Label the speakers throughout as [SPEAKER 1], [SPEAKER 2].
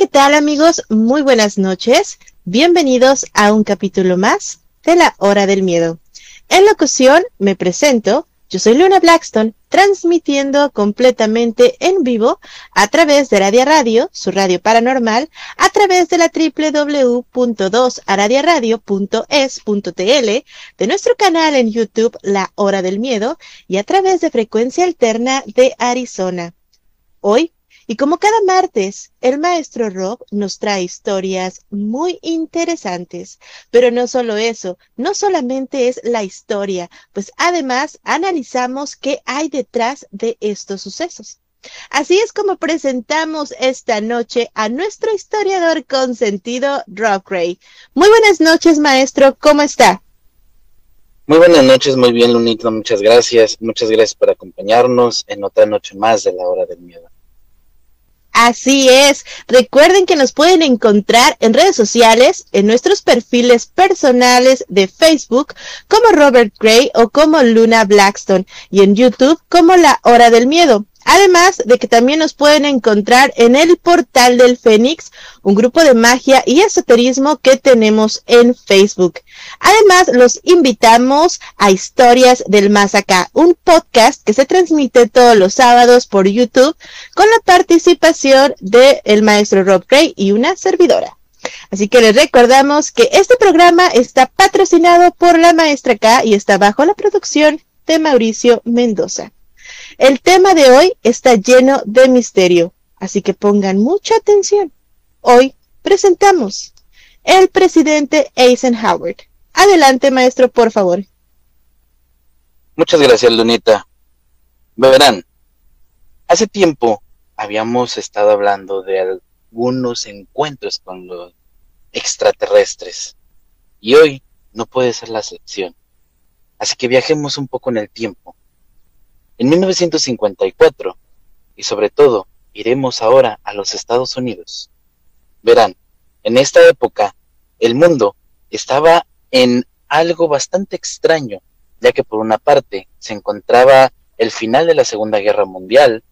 [SPEAKER 1] ¿qué tal amigos? Muy buenas noches. Bienvenidos a un capítulo más de la Hora del Miedo. En locución me presento, yo soy Luna Blackstone, transmitiendo completamente en vivo a través de Radio Radio, su radio paranormal, a través de la www.2aradiaradio.es.tl, de nuestro canal en YouTube La Hora del Miedo y a través de Frecuencia Alterna de Arizona. Hoy y como cada martes, el maestro Rob nos trae historias muy interesantes. Pero no solo eso, no solamente es la historia, pues además analizamos qué hay detrás de estos sucesos. Así es como presentamos esta noche a nuestro historiador consentido, Rob Gray. Muy buenas noches, maestro, ¿cómo está?
[SPEAKER 2] Muy buenas noches, muy bien, Lunita, muchas gracias. Muchas gracias por acompañarnos en otra noche más de la hora del miedo.
[SPEAKER 1] Así es. Recuerden que nos pueden encontrar en redes sociales, en nuestros perfiles personales de Facebook, como Robert Gray o como Luna Blackstone, y en YouTube como La Hora del Miedo. Además de que también nos pueden encontrar en el portal del Fénix, un grupo de magia y esoterismo que tenemos en Facebook. Además, los invitamos a Historias del Más Acá, un podcast que se transmite todos los sábados por YouTube con la participación del el maestro Rob Gray y una servidora. Así que les recordamos que este programa está patrocinado por la maestra K y está bajo la producción de Mauricio Mendoza. El tema de hoy está lleno de misterio, así que pongan mucha atención. Hoy presentamos el presidente Eisenhower. Adelante, maestro, por favor.
[SPEAKER 2] Muchas gracias, Lunita. Verán, hace tiempo habíamos estado hablando de algunos encuentros con los extraterrestres y hoy no puede ser la excepción. Así que viajemos un poco en el tiempo. En 1954, y sobre todo, iremos ahora a los Estados Unidos. Verán, en esta época, el mundo estaba en algo bastante extraño, ya que por una parte se encontraba el final de la Segunda Guerra Mundial,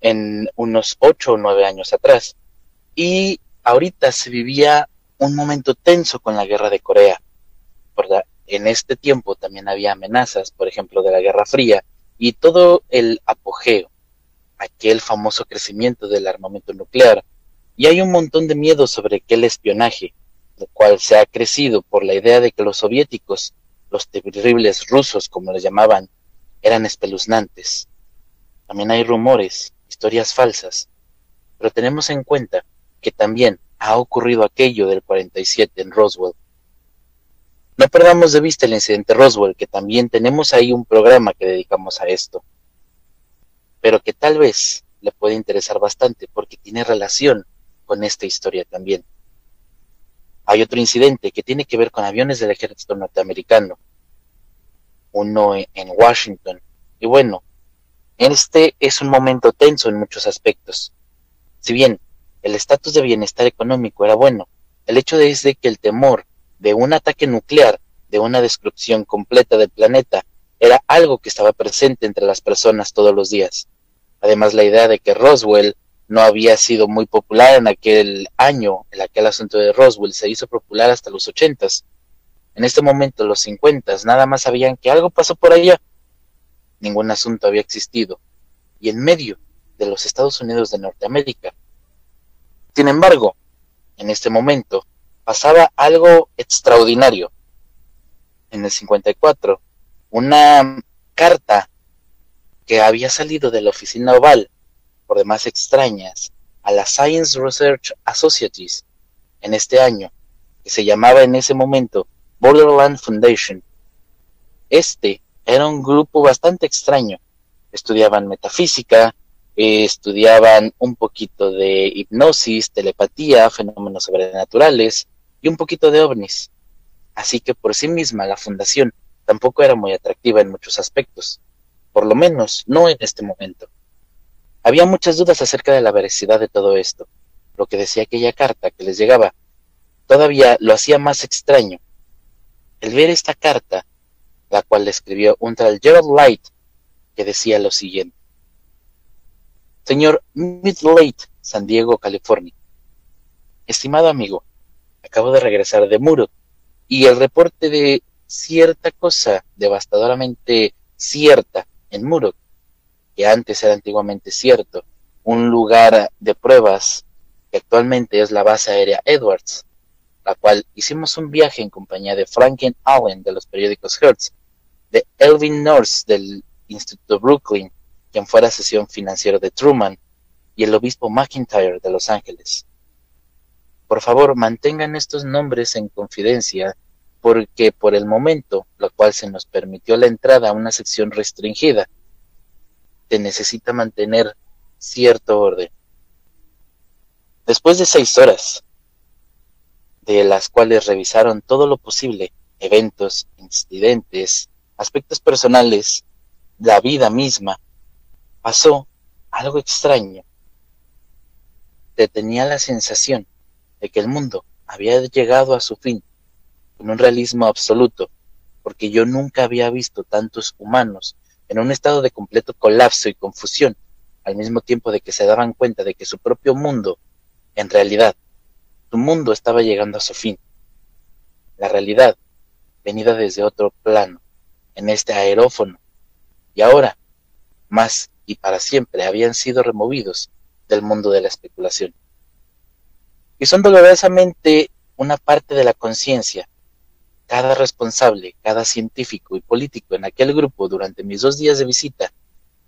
[SPEAKER 2] en unos ocho o nueve años atrás, y ahorita se vivía un momento tenso con la guerra de Corea. ¿verdad? En este tiempo también había amenazas, por ejemplo, de la Guerra Fría, y todo el apogeo, aquel famoso crecimiento del armamento nuclear, y hay un montón de miedo sobre aquel espionaje, lo cual se ha crecido por la idea de que los soviéticos, los terribles rusos como les llamaban, eran espeluznantes. También hay rumores, historias falsas, pero tenemos en cuenta que también ha ocurrido aquello del 47 en Roswell. No perdamos de vista el incidente Roswell, que también tenemos ahí un programa que dedicamos a esto, pero que tal vez le puede interesar bastante porque tiene relación con esta historia también. Hay otro incidente que tiene que ver con aviones del ejército norteamericano, uno en Washington, y bueno, este es un momento tenso en muchos aspectos. Si bien el estatus de bienestar económico era bueno, el hecho es de que el temor de un ataque nuclear, de una destrucción completa del planeta, era algo que estaba presente entre las personas todos los días. Además, la idea de que Roswell no había sido muy popular en aquel año, en aquel asunto de Roswell, se hizo popular hasta los ochentas. En este momento, los cincuentas, nada más sabían que algo pasó por allá. Ningún asunto había existido. Y en medio de los Estados Unidos de Norteamérica. Sin embargo, en este momento, pasaba algo extraordinario. En el 54, una carta que había salido de la oficina oval por demás extrañas, a la Science Research Associates en este año, que se llamaba en ese momento Borderland Foundation. Este era un grupo bastante extraño. Estudiaban metafísica, eh, estudiaban un poquito de hipnosis, telepatía, fenómenos sobrenaturales y un poquito de ovnis. Así que por sí misma la fundación tampoco era muy atractiva en muchos aspectos, por lo menos no en este momento. Había muchas dudas acerca de la veracidad de todo esto. Lo que decía aquella carta que les llegaba todavía lo hacía más extraño. El ver esta carta, la cual le escribió un tal Gerald Light, que decía lo siguiente. Señor Midlake, San Diego, California. Estimado amigo, acabo de regresar de Muro y el reporte de cierta cosa devastadoramente cierta en Muro que antes era antiguamente cierto, un lugar de pruebas que actualmente es la base aérea Edwards, la cual hicimos un viaje en compañía de Franklin Allen de los periódicos Hertz, de Elvin Norse del Instituto Brooklyn, quien fuera sesión financiero de Truman, y el obispo McIntyre de Los Ángeles. Por favor, mantengan estos nombres en confidencia, porque por el momento, lo cual se nos permitió la entrada a una sección restringida, te necesita mantener cierto orden. Después de seis horas, de las cuales revisaron todo lo posible, eventos, incidentes, aspectos personales, la vida misma, pasó algo extraño. Te tenía la sensación de que el mundo había llegado a su fin con un realismo absoluto, porque yo nunca había visto tantos humanos en un estado de completo colapso y confusión, al mismo tiempo de que se daban cuenta de que su propio mundo, en realidad, su mundo estaba llegando a su fin. La realidad, venida desde otro plano, en este aerófono, y ahora, más y para siempre, habían sido removidos del mundo de la especulación. Y son dolorosamente una parte de la conciencia cada responsable, cada científico y político en aquel grupo durante mis dos días de visita,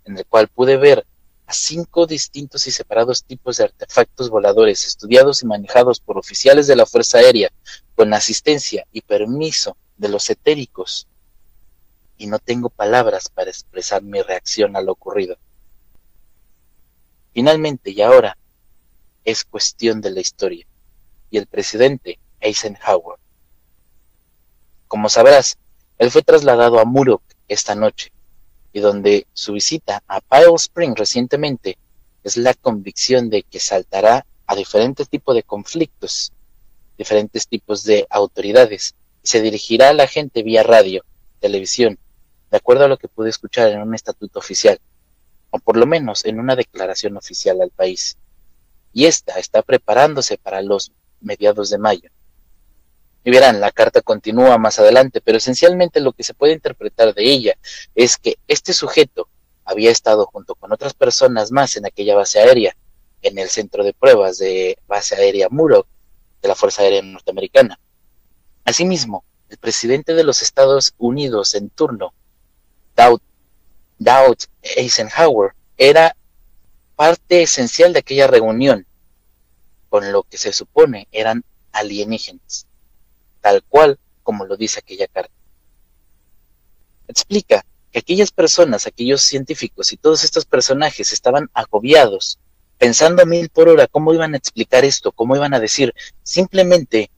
[SPEAKER 2] en el cual pude ver a cinco distintos y separados tipos de artefactos voladores estudiados y manejados por oficiales de la Fuerza Aérea con asistencia y permiso de los etéricos. Y no tengo palabras para expresar mi reacción a lo ocurrido. Finalmente y ahora es cuestión de la historia. Y el presidente Eisenhower como sabrás, él fue trasladado a Murok esta noche, y donde su visita a Pile Spring recientemente es la convicción de que saltará a diferentes tipos de conflictos, diferentes tipos de autoridades, y se dirigirá a la gente vía radio, televisión, de acuerdo a lo que pude escuchar en un estatuto oficial, o por lo menos en una declaración oficial al país. Y esta está preparándose para los mediados de mayo. Y verán, la carta continúa más adelante, pero esencialmente lo que se puede interpretar de ella es que este sujeto había estado junto con otras personas más en aquella base aérea, en el centro de pruebas de base aérea Muro de la Fuerza Aérea Norteamericana. Asimismo, el presidente de los Estados Unidos en turno, Dowd Eisenhower, era parte esencial de aquella reunión, con lo que se supone eran alienígenas tal cual como lo dice aquella carta. Explica que aquellas personas, aquellos científicos y todos estos personajes estaban agobiados, pensando a mil por hora cómo iban a explicar esto, cómo iban a decir simplemente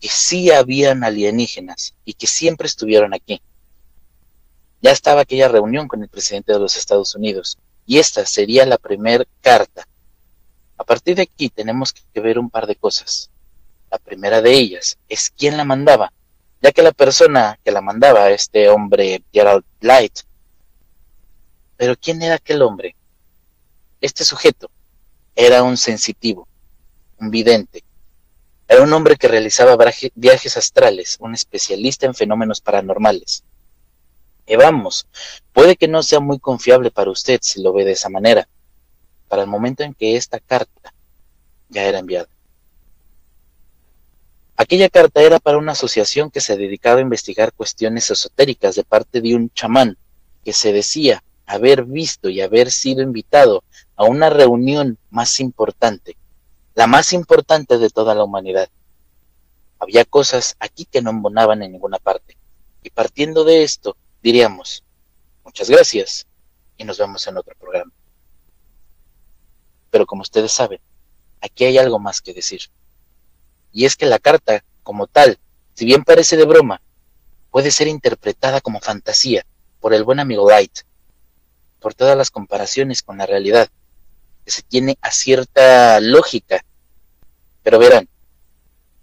[SPEAKER 2] que sí habían alienígenas y que siempre estuvieron aquí. Ya estaba aquella reunión con el presidente de los Estados Unidos y esta sería la primera carta. A partir de aquí tenemos que ver un par de cosas. La primera de ellas es quién la mandaba, ya que la persona que la mandaba, este hombre Gerald Light, pero ¿quién era aquel hombre? Este sujeto era un sensitivo, un vidente. Era un hombre que realizaba viajes astrales, un especialista en fenómenos paranormales. Y vamos, puede que no sea muy confiable para usted si lo ve de esa manera, para el momento en que esta carta ya era enviada. Aquella carta era para una asociación que se dedicaba a investigar cuestiones esotéricas de parte de un chamán que se decía haber visto y haber sido invitado a una reunión más importante, la más importante de toda la humanidad. Había cosas aquí que no embonaban en ninguna parte. Y partiendo de esto, diríamos, muchas gracias y nos vemos en otro programa. Pero como ustedes saben, aquí hay algo más que decir. Y es que la carta, como tal, si bien parece de broma, puede ser interpretada como fantasía por el buen amigo Light, por todas las comparaciones con la realidad, que se tiene a cierta lógica. Pero verán,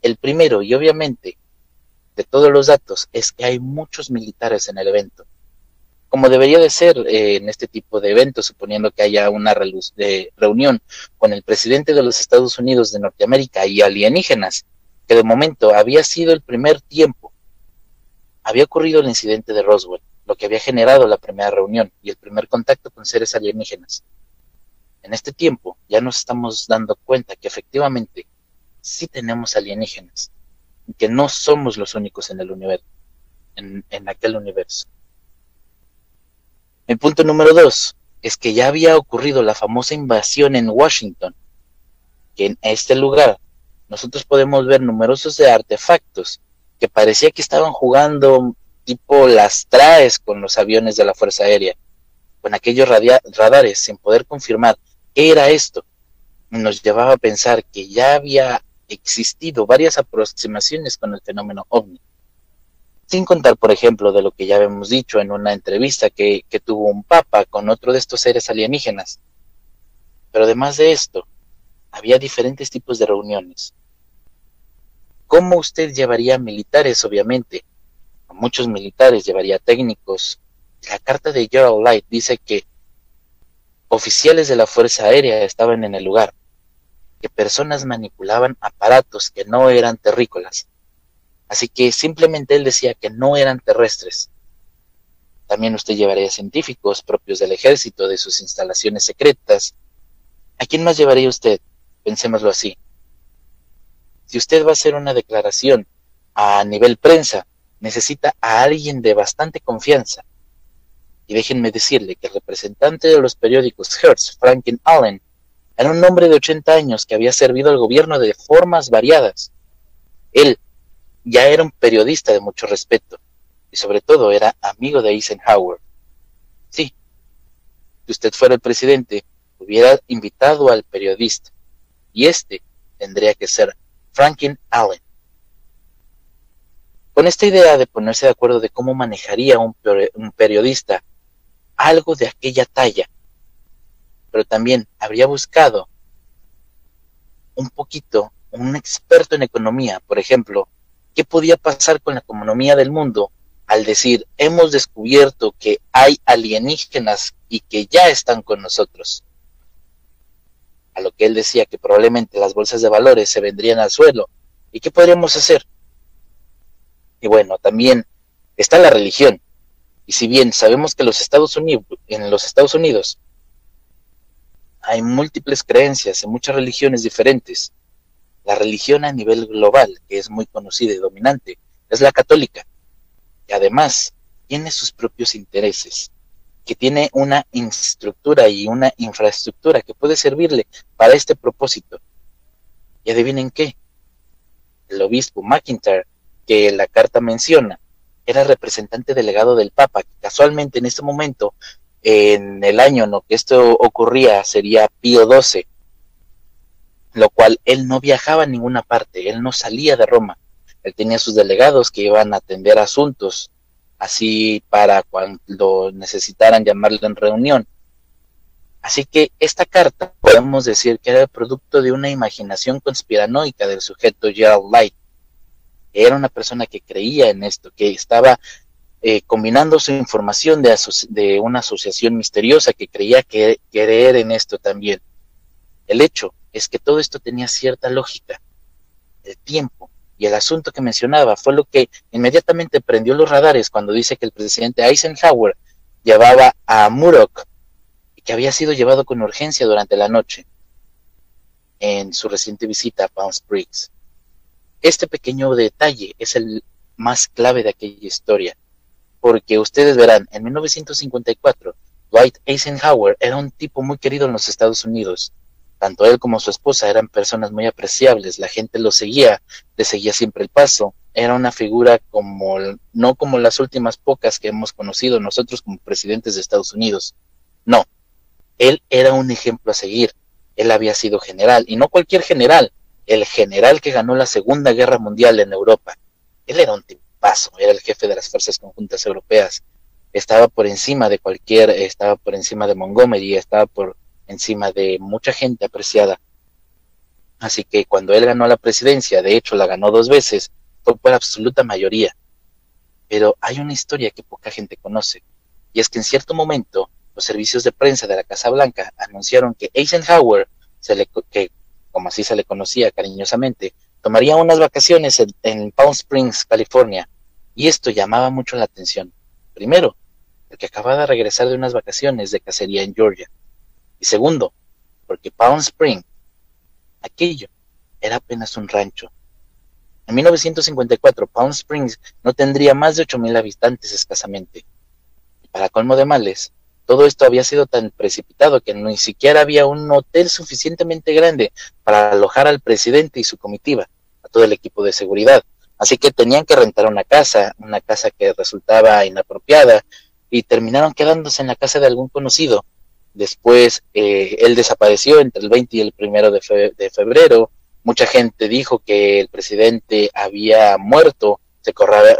[SPEAKER 2] el primero y obviamente de todos los datos es que hay muchos militares en el evento como debería de ser eh, en este tipo de eventos, suponiendo que haya una reunión con el presidente de los Estados Unidos de Norteamérica y alienígenas, que de momento había sido el primer tiempo. Había ocurrido el incidente de Roswell, lo que había generado la primera reunión y el primer contacto con seres alienígenas. En este tiempo ya nos estamos dando cuenta que efectivamente sí tenemos alienígenas que no somos los únicos en el universo, en aquel universo. El punto número dos es que ya había ocurrido la famosa invasión en Washington, que en este lugar nosotros podemos ver numerosos artefactos que parecía que estaban jugando tipo las traes con los aviones de la Fuerza Aérea, con aquellos radares sin poder confirmar qué era esto. Nos llevaba a pensar que ya había existido varias aproximaciones con el fenómeno ovni. Sin contar, por ejemplo, de lo que ya hemos dicho en una entrevista que, tuvo un papa con otro de estos seres alienígenas. Pero además de esto, había diferentes tipos de reuniones. ¿Cómo usted llevaría militares, obviamente? Muchos militares llevaría técnicos. La carta de Gerald Light dice que oficiales de la Fuerza Aérea estaban en el lugar, que personas manipulaban aparatos que no eran terrícolas, Así que simplemente él decía que no eran terrestres. También usted llevaría científicos propios del ejército, de sus instalaciones secretas. ¿A quién más llevaría usted? Pensémoslo así. Si usted va a hacer una declaración a nivel prensa, necesita a alguien de bastante confianza. Y déjenme decirle que el representante de los periódicos Hertz, Franklin Allen, era un hombre de 80 años que había servido al gobierno de formas variadas. Él ya era un periodista de mucho respeto y sobre todo era amigo de Eisenhower. Sí, si usted fuera el presidente, hubiera invitado al periodista y este tendría que ser Franklin Allen. Con esta idea de ponerse de acuerdo de cómo manejaría un, periodista algo de aquella talla, pero también habría buscado un poquito un experto en economía, por ejemplo, ¿Qué podía pasar con la economía del mundo al decir, hemos descubierto que hay alienígenas y que ya están con nosotros? A lo que él decía que probablemente las bolsas de valores se vendrían al suelo. ¿Y qué podríamos hacer? Y bueno, también está la religión. Y si bien sabemos que los Estados Unidos, en los Estados Unidos hay múltiples creencias en muchas religiones diferentes, la religión a nivel global, que es muy conocida y dominante, es la católica, y además tiene sus propios intereses, que tiene una estructura y una infraestructura que puede servirle para este propósito. Y adivinen qué, el obispo McIntyre, que la carta menciona, era representante delegado del Papa, que casualmente en este momento, en el año en que esto ocurría, sería Pío XII, lo cual él no viajaba a ninguna parte, él no salía de Roma, él tenía sus delegados que iban a atender asuntos, así para cuando necesitaran llamarle en reunión. Así que esta carta podemos decir que era producto de una imaginación conspiranoica del sujeto Gerald Light. Era una persona que creía en esto, que estaba eh, combinando su información de, de, una asociación misteriosa que creía que, creer en esto también El hecho es que todo esto tenía cierta lógica. El tiempo y el asunto que mencionaba fue lo que inmediatamente prendió los radares cuando dice que el presidente Eisenhower llevaba a Murdoch y que había sido llevado con urgencia durante la noche en su reciente visita a Palm Springs. Este pequeño detalle es el más clave de aquella historia, porque ustedes verán, en 1954, Dwight Eisenhower era un tipo muy querido en los Estados Unidos. Tanto él como su esposa eran personas muy apreciables, la gente lo seguía, le seguía siempre el paso, era una figura como, no como las últimas pocas que hemos conocido nosotros como presidentes de Estados Unidos. No, él era un ejemplo a seguir. Él había sido general, y no cualquier general, el general que ganó la Segunda Guerra Mundial en Europa. Él era un tipazo, era el jefe de las fuerzas conjuntas europeas. Estaba por encima de cualquier, estaba por encima de Montgomery, estaba por encima de mucha gente apreciada. Así que cuando él ganó la presidencia, de hecho la ganó dos veces, fue por absoluta mayoría. Pero hay una historia que poca gente conoce, y es que en cierto momento los servicios de prensa de la Casa Blanca anunciaron que Eisenhower, se le, que como así se le conocía cariñosamente, tomaría unas vacaciones en, Palm Springs, California, y esto llamaba mucho la atención. Primero, porque acababa de regresar de unas vacaciones de cacería en Georgia. Y segundo, porque Palm Springs, aquello, era apenas un rancho. En 1954, Palm Springs no tendría más de 8.000 habitantes escasamente. Para colmo de males, todo esto había sido tan precipitado que ni siquiera había un hotel suficientemente grande para alojar al presidente y su comitiva, a todo el equipo de seguridad. Así que tenían que rentar una casa, una casa que resultaba inapropiada, y terminaron quedándose en la casa de algún conocido. Después eh, él desapareció entre el 20 y el primero de, de febrero. Mucha gente dijo que el presidente había muerto, se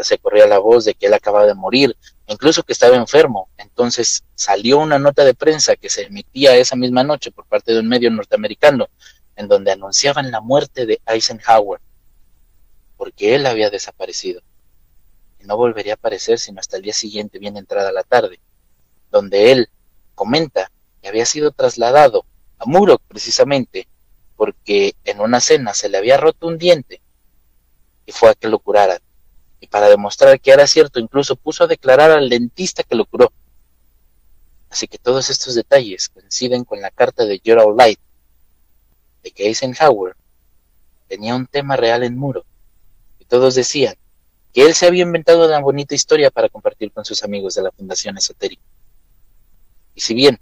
[SPEAKER 2] se corría la voz de que él acababa de morir, incluso que estaba enfermo. Entonces salió una nota de prensa que se emitía esa misma noche por parte de un medio norteamericano, en donde anunciaban la muerte de Eisenhower, porque él había desaparecido. Y no volvería a aparecer sino hasta el día siguiente, bien entrada la tarde, donde él comenta que había sido trasladado a Murok precisamente porque en una cena se le había roto un diente y fue a que lo curaran y para demostrar que era cierto incluso puso a declarar al dentista que lo curó. Así que todos estos detalles coinciden con la carta de Gerald Light de que Eisenhower tenía un tema real en muro y todos decían que él se había inventado una bonita historia para compartir con sus amigos de la Fundación Esotérica. Y si bien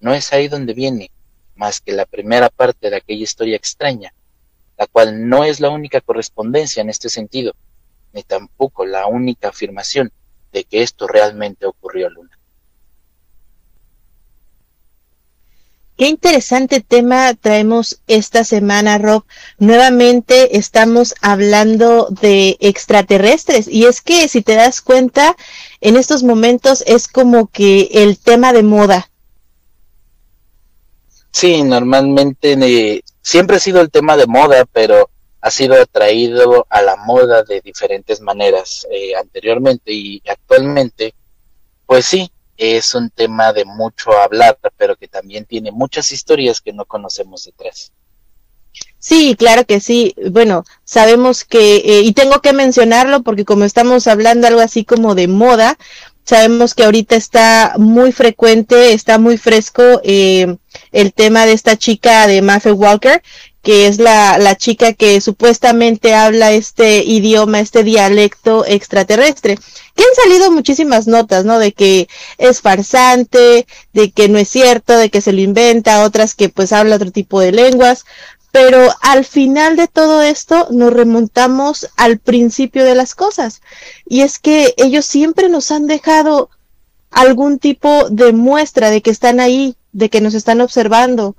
[SPEAKER 2] no es ahí donde viene más que la primera parte de aquella historia extraña, la cual no es la única correspondencia en este sentido, ni tampoco la única afirmación de que esto realmente ocurrió, Luna.
[SPEAKER 1] Qué interesante tema traemos esta semana, Rob. Nuevamente estamos hablando de extraterrestres y es que si te das cuenta, en estos momentos es como que el tema de moda.
[SPEAKER 2] Sí, normalmente eh, siempre ha sido el tema de moda, pero ha sido atraído a la moda de diferentes maneras eh, anteriormente y actualmente, pues sí, es un tema de mucho hablar, pero que también tiene muchas historias que no conocemos detrás.
[SPEAKER 1] Sí, claro que sí. Bueno, sabemos que, eh, y tengo que mencionarlo porque como estamos hablando algo así como de moda, sabemos que ahorita está muy frecuente, está muy fresco eh, el tema de esta chica de Maffe Walker, que es la, la chica que supuestamente habla este idioma, este dialecto extraterrestre. Que han salido muchísimas notas, ¿no? De que es farsante, de que no es cierto, de que se lo inventa, otras que pues habla otro tipo de lenguas. Pero al final de todo esto nos remontamos al principio de las cosas. Y es que ellos siempre nos han dejado algún tipo de muestra de que están ahí, de que nos están observando,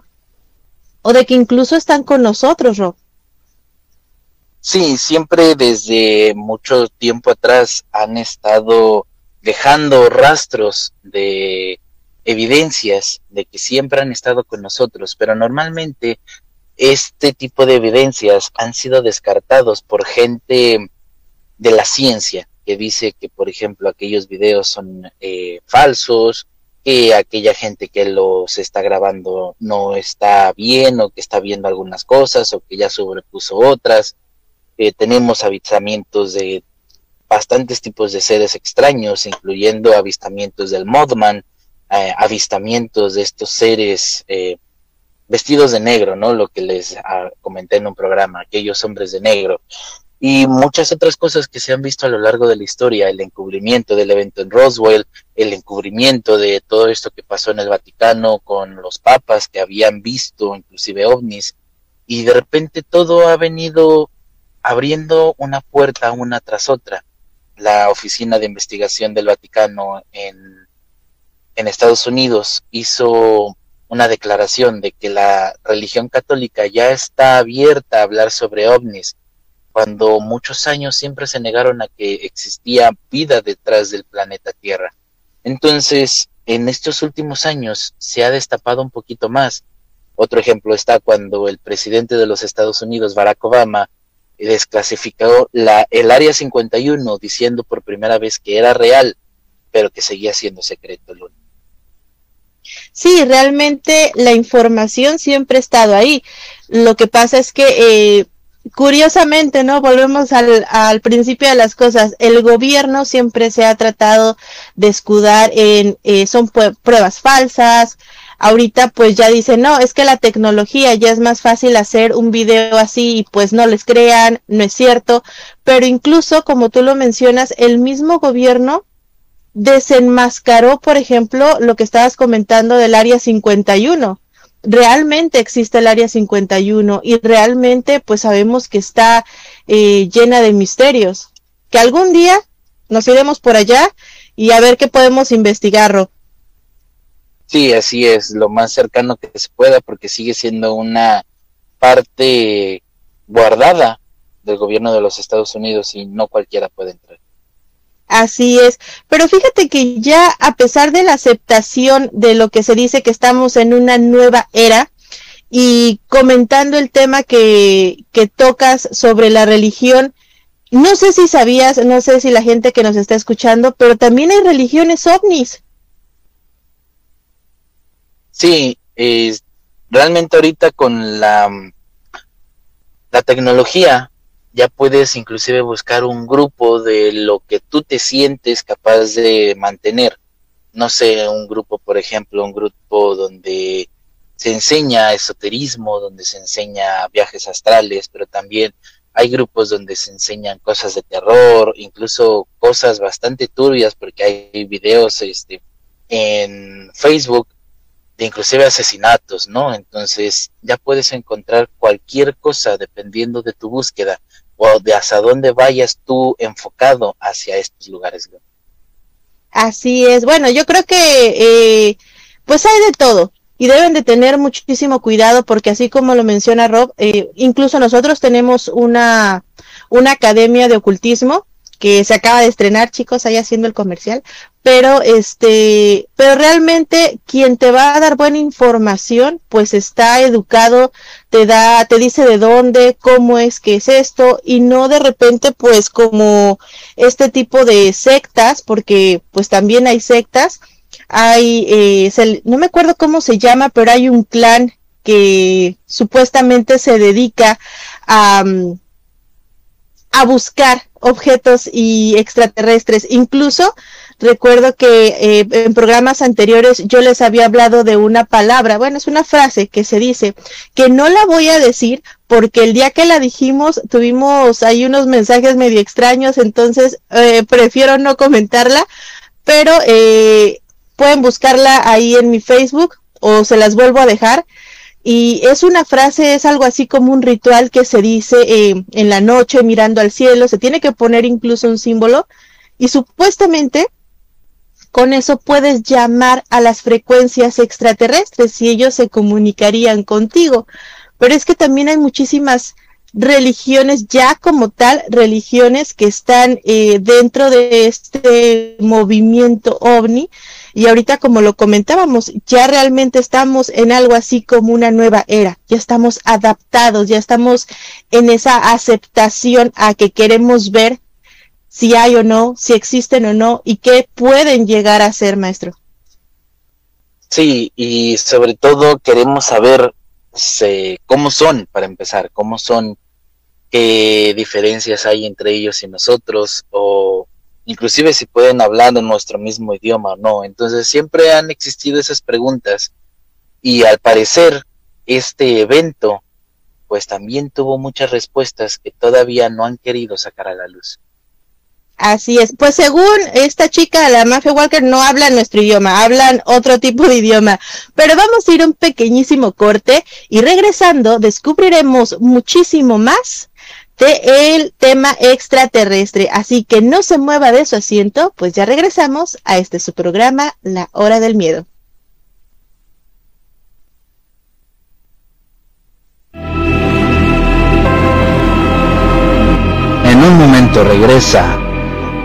[SPEAKER 1] o de que incluso están con nosotros, Rob.
[SPEAKER 2] Sí, siempre desde mucho tiempo atrás han estado dejando rastros de evidencias de que siempre han estado con nosotros, pero normalmente este tipo de evidencias han sido descartados por gente de la ciencia que dice que, por ejemplo, aquellos videos son eh, falsos que aquella gente que los está grabando no está bien o que está viendo algunas cosas o que ya sobrepuso otras. Eh, tenemos avistamientos de bastantes tipos de seres extraños, incluyendo avistamientos del Modman, eh, avistamientos de estos seres eh, vestidos de negro, ¿no? Lo que les ah, comenté en un programa, aquellos hombres de negro y muchas otras cosas que se han visto a lo largo de la historia, el encubrimiento del evento en Roswell, el encubrimiento de todo esto que pasó en el Vaticano con los papas que habían visto inclusive ovnis, y de repente todo ha venido abriendo una puerta una tras otra. La Oficina de Investigación del Vaticano en, en Estados Unidos hizo una declaración de que la religión católica ya está abierta a hablar sobre ovnis cuando muchos años siempre se negaron a que existía vida detrás del planeta Tierra. Entonces, en estos últimos años se ha destapado un poquito más. Otro ejemplo está cuando el presidente de los Estados Unidos, Barack Obama, desclasificó la, el Área 51 diciendo por primera vez que era real, pero que seguía siendo secreto.
[SPEAKER 1] Sí, realmente la información siempre ha estado ahí. Lo que pasa es que eh, curiosamente, ¿no? Volvemos al, al, principio de las cosas. El gobierno siempre se ha tratado de escudar en, eh, son pruebas falsas. Ahorita pues ya dicen, no, es que la tecnología ya es más fácil hacer un video así y pues no les crean, no es cierto. Pero incluso, como tú lo mencionas, el mismo gobierno desenmascaró, por ejemplo, lo que estabas comentando del Área 51 realmente existe el área 51 y realmente pues sabemos que está eh, llena de misterios. Que algún día nos iremos por allá y a ver qué podemos investigar,
[SPEAKER 2] Sí, así es, lo más cercano que se pueda porque sigue siendo una parte guardada del gobierno de los Estados Unidos y no cualquiera puede entrar.
[SPEAKER 1] Así es, pero fíjate que ya a pesar de la aceptación de lo que se dice que estamos en una nueva era y comentando el tema que, que tocas sobre la religión, no sé si sabías, no sé si la gente que nos está escuchando, pero también hay religiones ovnis.
[SPEAKER 2] Sí, realmente ahorita con la, la tecnología ya puedes inclusive buscar un grupo de lo que tú te sientes capaz de mantener. No sé, un grupo, por ejemplo, un grupo donde se enseña esoterismo, donde se enseña viajes astrales, pero también hay grupos donde se enseñan cosas de terror, incluso cosas bastante turbias, porque hay videos este, en Facebook inclusive asesinatos, ¿no? Entonces ya puedes encontrar cualquier cosa dependiendo de tu búsqueda o de hacia dónde vayas tú enfocado hacia estos lugares.
[SPEAKER 1] Así es. Bueno, yo creo que eh, pues hay de todo y deben de tener muchísimo cuidado porque así como lo menciona Rob, eh, incluso nosotros tenemos una, una academia de ocultismo que se acaba de estrenar, chicos, ahí haciendo el comercial, pero este, pero realmente quien te va a dar buena información, pues está educado, te da, te dice de dónde, cómo es que es esto, y no de repente, pues como este tipo de sectas, porque pues también hay sectas, hay, eh, no me acuerdo cómo se llama, pero hay un clan que supuestamente se dedica a, mm, a buscar objetos y extraterrestres. Incluso recuerdo que eh, en programas anteriores yo les había hablado de una palabra, bueno, es una frase que se dice, que no la voy a decir porque el día que la dijimos tuvimos ahí unos mensajes medio extraños, entonces eh, prefiero no comentarla, pero eh, pueden buscarla ahí en mi Facebook o se las vuelvo a dejar. Y es una frase, es algo así como un ritual que se dice eh, en la noche mirando al cielo, se tiene que poner incluso un símbolo y supuestamente con eso puedes llamar a las frecuencias extraterrestres y ellos se comunicarían contigo. Pero es que también hay muchísimas religiones ya como tal, religiones que están eh, dentro de este movimiento ovni y ahorita, como lo comentábamos, ya realmente estamos en algo así como una nueva era. Ya estamos adaptados, ya estamos en esa aceptación a que queremos ver si hay o no, si existen o no y qué pueden llegar a ser, maestro.
[SPEAKER 2] Sí, y sobre todo queremos saber cómo son, para empezar, cómo son, qué diferencias hay entre ellos y nosotros, o inclusive si pueden hablar en nuestro mismo idioma o no. Entonces siempre han existido esas preguntas y al parecer este evento pues también tuvo muchas respuestas que todavía no han querido sacar a la luz.
[SPEAKER 1] Así es. Pues según esta chica, la Mafia Walker, no habla nuestro idioma, hablan otro tipo de idioma. Pero vamos a ir un pequeñísimo corte y regresando descubriremos muchísimo más de tema extraterrestre. Así que no se mueva de su asiento, pues ya regresamos a este su programa, La Hora del Miedo.
[SPEAKER 3] En un momento regresa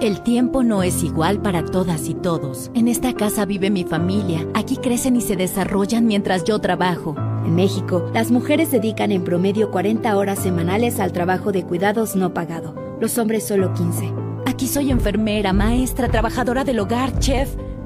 [SPEAKER 4] El tiempo no es igual para todas y todos. En esta casa vive mi familia. Aquí crecen y se desarrollan mientras yo trabajo.
[SPEAKER 5] En México, las mujeres dedican en promedio 40 horas semanales al trabajo de cuidados no pagado. Los hombres solo 15.
[SPEAKER 4] Aquí soy enfermera, maestra, trabajadora del hogar, chef.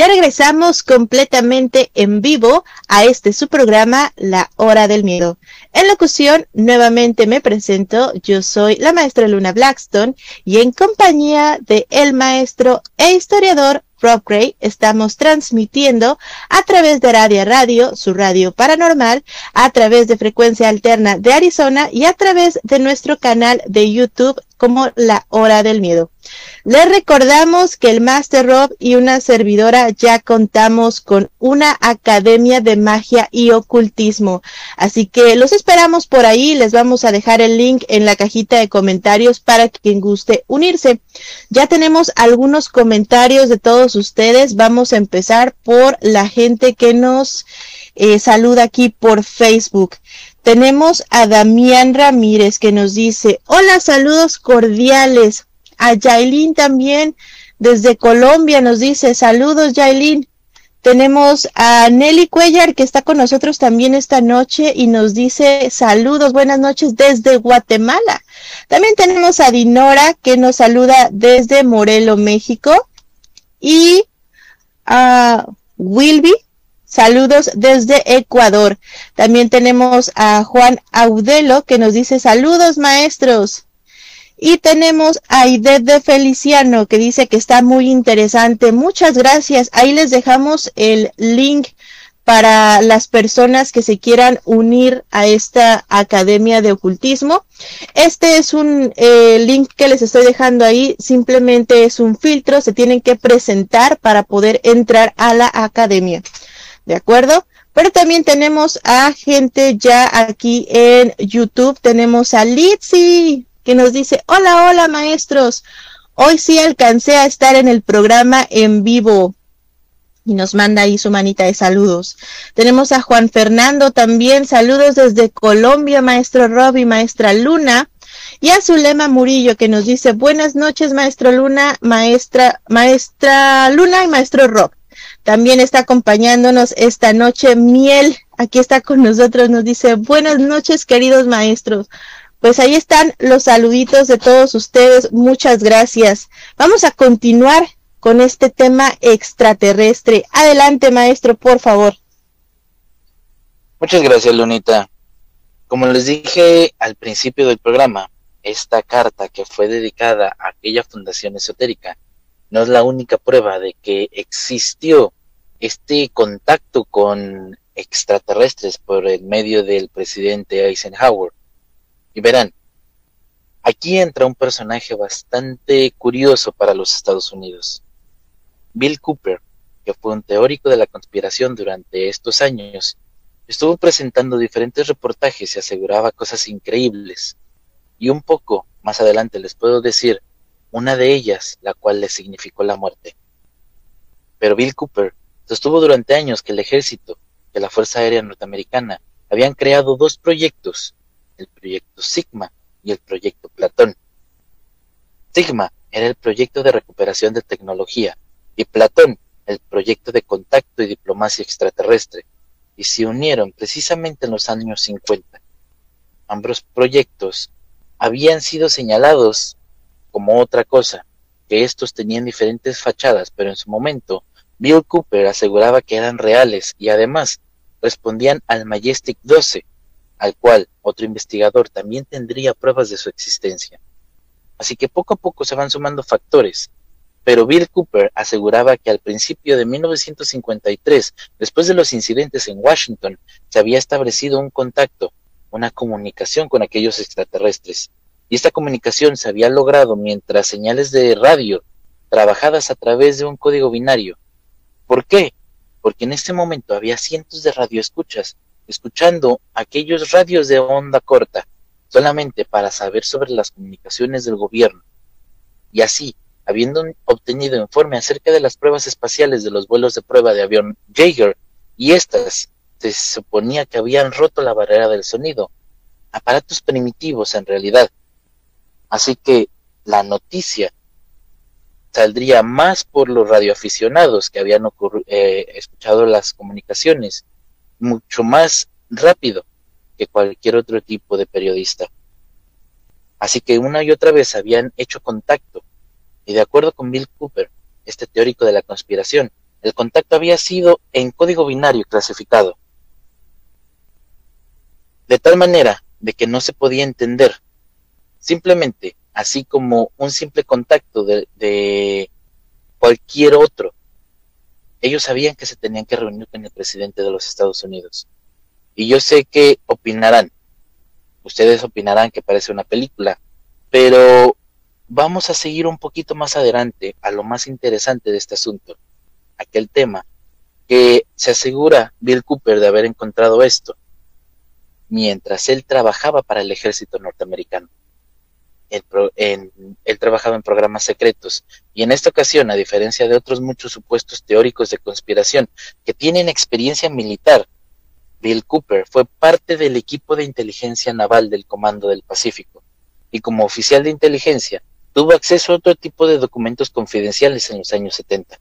[SPEAKER 1] Ya regresamos completamente en vivo a este su programa La Hora del Miedo. En locución, nuevamente me presento, yo soy la maestra Luna Blackstone y en compañía de el maestro e historiador Rob Gray estamos transmitiendo a través de Radio Radio, su radio paranormal, a través de frecuencia alterna de Arizona y a través de nuestro canal de YouTube como La Hora del Miedo. Les recordamos que el Master Rob y una servidora ya contamos con una academia de magia y ocultismo. Así que los esperamos por ahí. Les vamos a dejar el link en la cajita de comentarios para quien guste unirse. Ya tenemos algunos comentarios de todos ustedes. Vamos a empezar por la gente que nos eh, saluda aquí por Facebook. Tenemos a Damián Ramírez que nos dice, hola, saludos cordiales. A Yailin también desde Colombia nos dice, saludos Yailin. Tenemos a Nelly Cuellar que está con nosotros también esta noche y nos dice saludos, buenas noches desde Guatemala. También tenemos a Dinora que nos saluda desde Morelo, México. Y a Wilby Saludos desde Ecuador. También tenemos a Juan Audelo que nos dice saludos maestros. Y tenemos a Idet de Feliciano que dice que está muy interesante. Muchas gracias. Ahí les dejamos el link para las personas que se quieran unir a esta academia de ocultismo. Este es un eh, link que les estoy dejando ahí, simplemente es un filtro, se tienen que presentar para poder entrar a la academia. ¿De acuerdo? Pero también tenemos a gente ya aquí en YouTube. Tenemos a Litzy. que nos dice, hola, hola maestros, hoy sí alcancé a estar en el programa en vivo. Y nos manda ahí su manita de saludos. Tenemos a Juan Fernando también, saludos desde Colombia, maestro Rob y maestra Luna. Y a Zulema Murillo que nos dice, buenas noches, maestro Luna, maestra, maestra Luna y maestro Rob. También está acompañándonos esta noche Miel. Aquí está con nosotros. Nos dice, buenas noches, queridos maestros. Pues ahí están los saluditos de todos ustedes. Muchas gracias. Vamos a continuar con este tema extraterrestre. Adelante, maestro, por favor.
[SPEAKER 2] Muchas gracias, Lunita. Como les dije al principio del programa, esta carta que fue dedicada a aquella fundación esotérica no es la única prueba de que existió este contacto con extraterrestres por el medio del presidente Eisenhower. Y verán, aquí entra un personaje bastante curioso para los Estados Unidos. Bill Cooper, que fue un teórico de la conspiración durante estos años, estuvo presentando diferentes reportajes y aseguraba cosas increíbles. Y un poco más adelante les puedo decir una de ellas, la cual le significó la muerte. Pero Bill Cooper sostuvo durante años que el ejército, que la Fuerza Aérea Norteamericana, habían creado dos proyectos, el proyecto Sigma y el proyecto Platón. Sigma era el proyecto de recuperación de tecnología y Platón el proyecto de contacto y diplomacia extraterrestre, y se unieron precisamente en los años 50. Ambos proyectos habían sido señalados como otra cosa, que estos tenían diferentes fachadas, pero en su momento Bill Cooper aseguraba que eran reales y además respondían al Majestic 12, al cual otro investigador también tendría pruebas de su existencia. Así que poco a poco se van sumando factores, pero Bill Cooper aseguraba que al principio de 1953, después de los incidentes en Washington, se había establecido un contacto, una comunicación con aquellos extraterrestres, y esta comunicación se había logrado mientras señales de radio trabajadas a través de un código binario. ¿Por qué? Porque en este momento había cientos de radioescuchas escuchando aquellos radios de onda corta solamente para saber sobre las comunicaciones del gobierno. Y así, habiendo obtenido informe acerca de las pruebas espaciales de los vuelos de prueba de avión Jaeger, y estas se suponía que habían roto la barrera del sonido, aparatos primitivos en realidad, Así que la noticia saldría más por los radioaficionados que habían eh, escuchado las comunicaciones, mucho más rápido que cualquier otro tipo de periodista. Así que una y otra vez habían hecho contacto, y de acuerdo con Bill Cooper, este teórico de la conspiración, el contacto había sido en código binario clasificado, de tal manera de que no se podía entender Simplemente, así como un simple contacto de, cualquier otro, ellos sabían que se tenían que reunir con el presidente de los Estados Unidos. Y yo sé que opinarán, ustedes opinarán que parece una película, pero vamos a seguir un poquito más adelante a lo más interesante de este asunto, aquel tema que se asegura Bill Cooper de haber encontrado esto mientras él trabajaba para el ejército norteamericano él trabajaba en programas secretos y en esta ocasión, a diferencia de otros muchos supuestos teóricos de conspiración que tienen experiencia militar, Bill Cooper fue parte del equipo de inteligencia naval del Comando del Pacífico y como oficial de inteligencia tuvo acceso a otro tipo de documentos confidenciales en los años 70.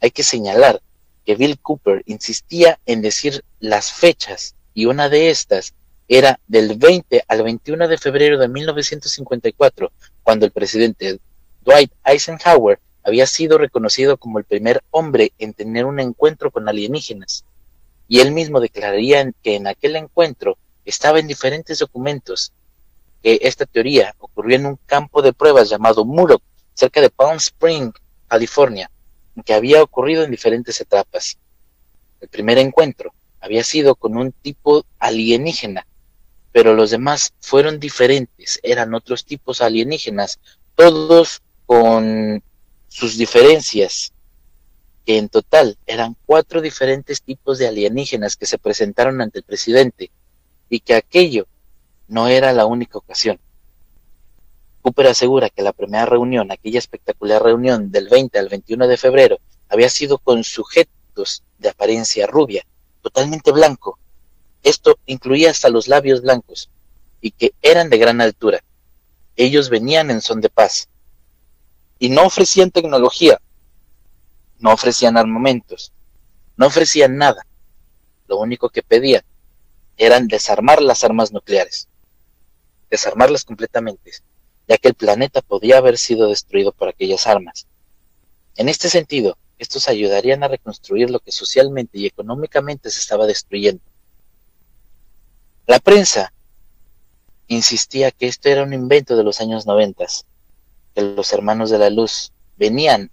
[SPEAKER 2] Hay que señalar que Bill Cooper insistía en decir las fechas y una de estas era del 20 al 21 de febrero de 1954, cuando el presidente Dwight Eisenhower había sido reconocido como el primer hombre en tener un encuentro con alienígenas. Y él mismo declararía que en aquel encuentro estaba en diferentes documentos que esta teoría ocurrió en un campo de pruebas llamado Murdoch, cerca de Palm Spring, California, que había ocurrido en diferentes etapas. El primer encuentro había sido con un tipo alienígena pero los demás fueron diferentes, eran otros tipos alienígenas, todos con sus diferencias, que en total eran cuatro diferentes tipos de alienígenas que se presentaron ante el presidente, y que aquello no era la única ocasión. Cooper asegura que la primera reunión, aquella espectacular reunión del 20 al 21 de febrero, había sido con sujetos de apariencia rubia, totalmente blanco. Esto incluía hasta los labios blancos, y que eran de gran altura. Ellos venían en son de paz. Y no ofrecían tecnología, no ofrecían armamentos, no ofrecían nada. Lo único que pedían eran desarmar las armas nucleares, desarmarlas completamente, ya que el planeta podía haber sido destruido por aquellas armas. En este sentido, estos ayudarían a reconstruir lo que socialmente y económicamente se estaba destruyendo. La prensa insistía que esto era un invento de los años noventas, que los hermanos de la luz venían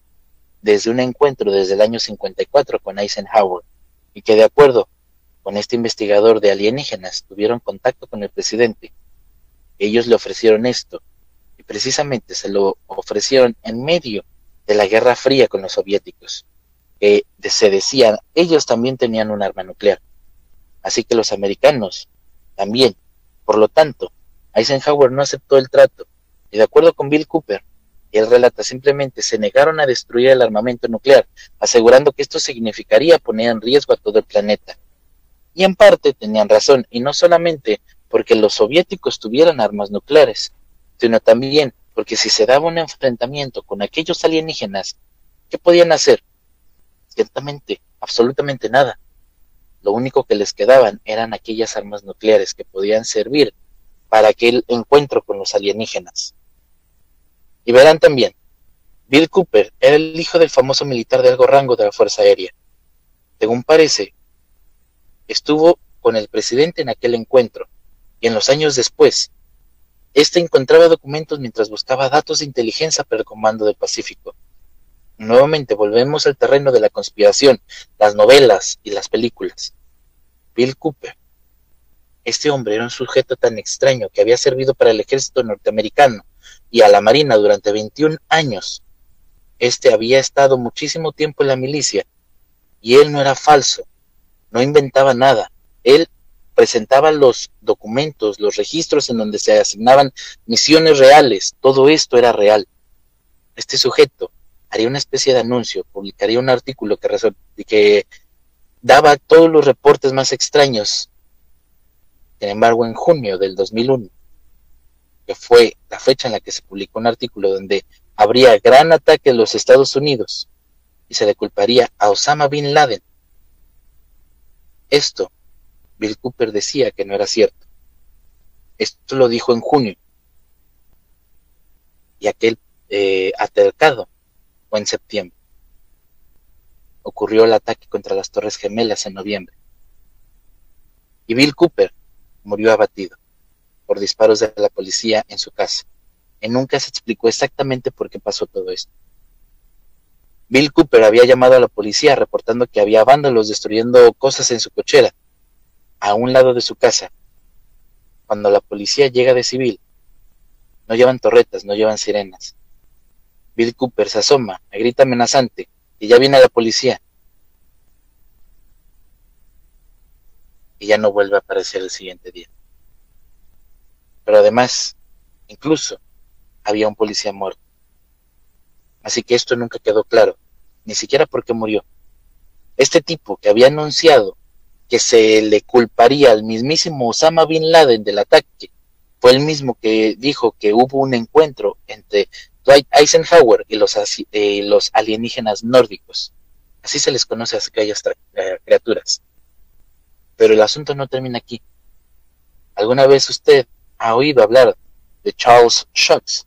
[SPEAKER 2] desde un encuentro desde el año 54 con Eisenhower y que de acuerdo con este investigador de alienígenas tuvieron contacto con el presidente. Ellos le ofrecieron esto precisamente se lo ofrecieron en medio de la Guerra Fría con los soviéticos, que se decían, ellos también tenían un arma nuclear. Así que los americanos también. Por lo tanto, Eisenhower no aceptó el trato y de acuerdo con Bill Cooper, él relata simplemente se negaron a destruir el armamento nuclear, asegurando que esto significaría poner en riesgo a todo el planeta. Y en parte tenían razón, y no solamente porque los soviéticos tuvieran armas nucleares, sino también porque si se daba un enfrentamiento con aquellos alienígenas, ¿qué podían hacer? Ciertamente, absolutamente nada. Lo único que les quedaban eran aquellas armas nucleares que podían servir para aquel encuentro con los alienígenas. Y verán también, Bill Cooper era el hijo del famoso militar de algo rango de la Fuerza Aérea. Según parece, estuvo con el presidente en aquel encuentro, y en los años después este encontraba documentos mientras buscaba datos de inteligencia para el Comando del Pacífico. Nuevamente volvemos al terreno de la conspiración, las novelas y las películas. Bill Cooper. Este hombre era un sujeto tan extraño que había servido para el ejército norteamericano y a la Marina durante 21 años. Este había estado muchísimo tiempo en la milicia y él no era falso, no inventaba nada. Él presentaba los documentos, los registros en donde se asignaban misiones reales, todo esto era real. Este sujeto haría una especie de anuncio, publicaría un artículo que, que daba todos los reportes más extraños. Sin embargo, en junio del 2001, que fue la fecha en la que se publicó un artículo donde habría gran ataque en los Estados Unidos y se le culparía a Osama Bin Laden. Esto Bill Cooper decía que no era cierto. Esto lo dijo en junio. Y aquel eh, altercado fue en septiembre. Ocurrió el ataque contra las Torres Gemelas en noviembre. Y Bill Cooper murió abatido por disparos de la policía en su casa. Y nunca se explicó exactamente por qué pasó todo esto. Bill Cooper había llamado a la policía reportando que había vándalos destruyendo cosas en su cochera a un lado de su casa. Cuando la policía llega de civil, no llevan torretas, no llevan sirenas. Bill Cooper se asoma, me grita amenazante, y ya viene la policía. Y ya no vuelve a aparecer el siguiente día. Pero además, incluso, había un policía muerto. Así que esto nunca quedó claro, ni siquiera por qué murió. Este tipo que había anunciado que se le culparía al mismísimo Osama Bin Laden del ataque fue el mismo que dijo que hubo un encuentro entre Eisenhower y los, alienígenas nórdicos. Así se les conoce a aquellas eh, criaturas. Pero el asunto no termina aquí. ¿Alguna vez usted ha oído hablar de Charles Shocks?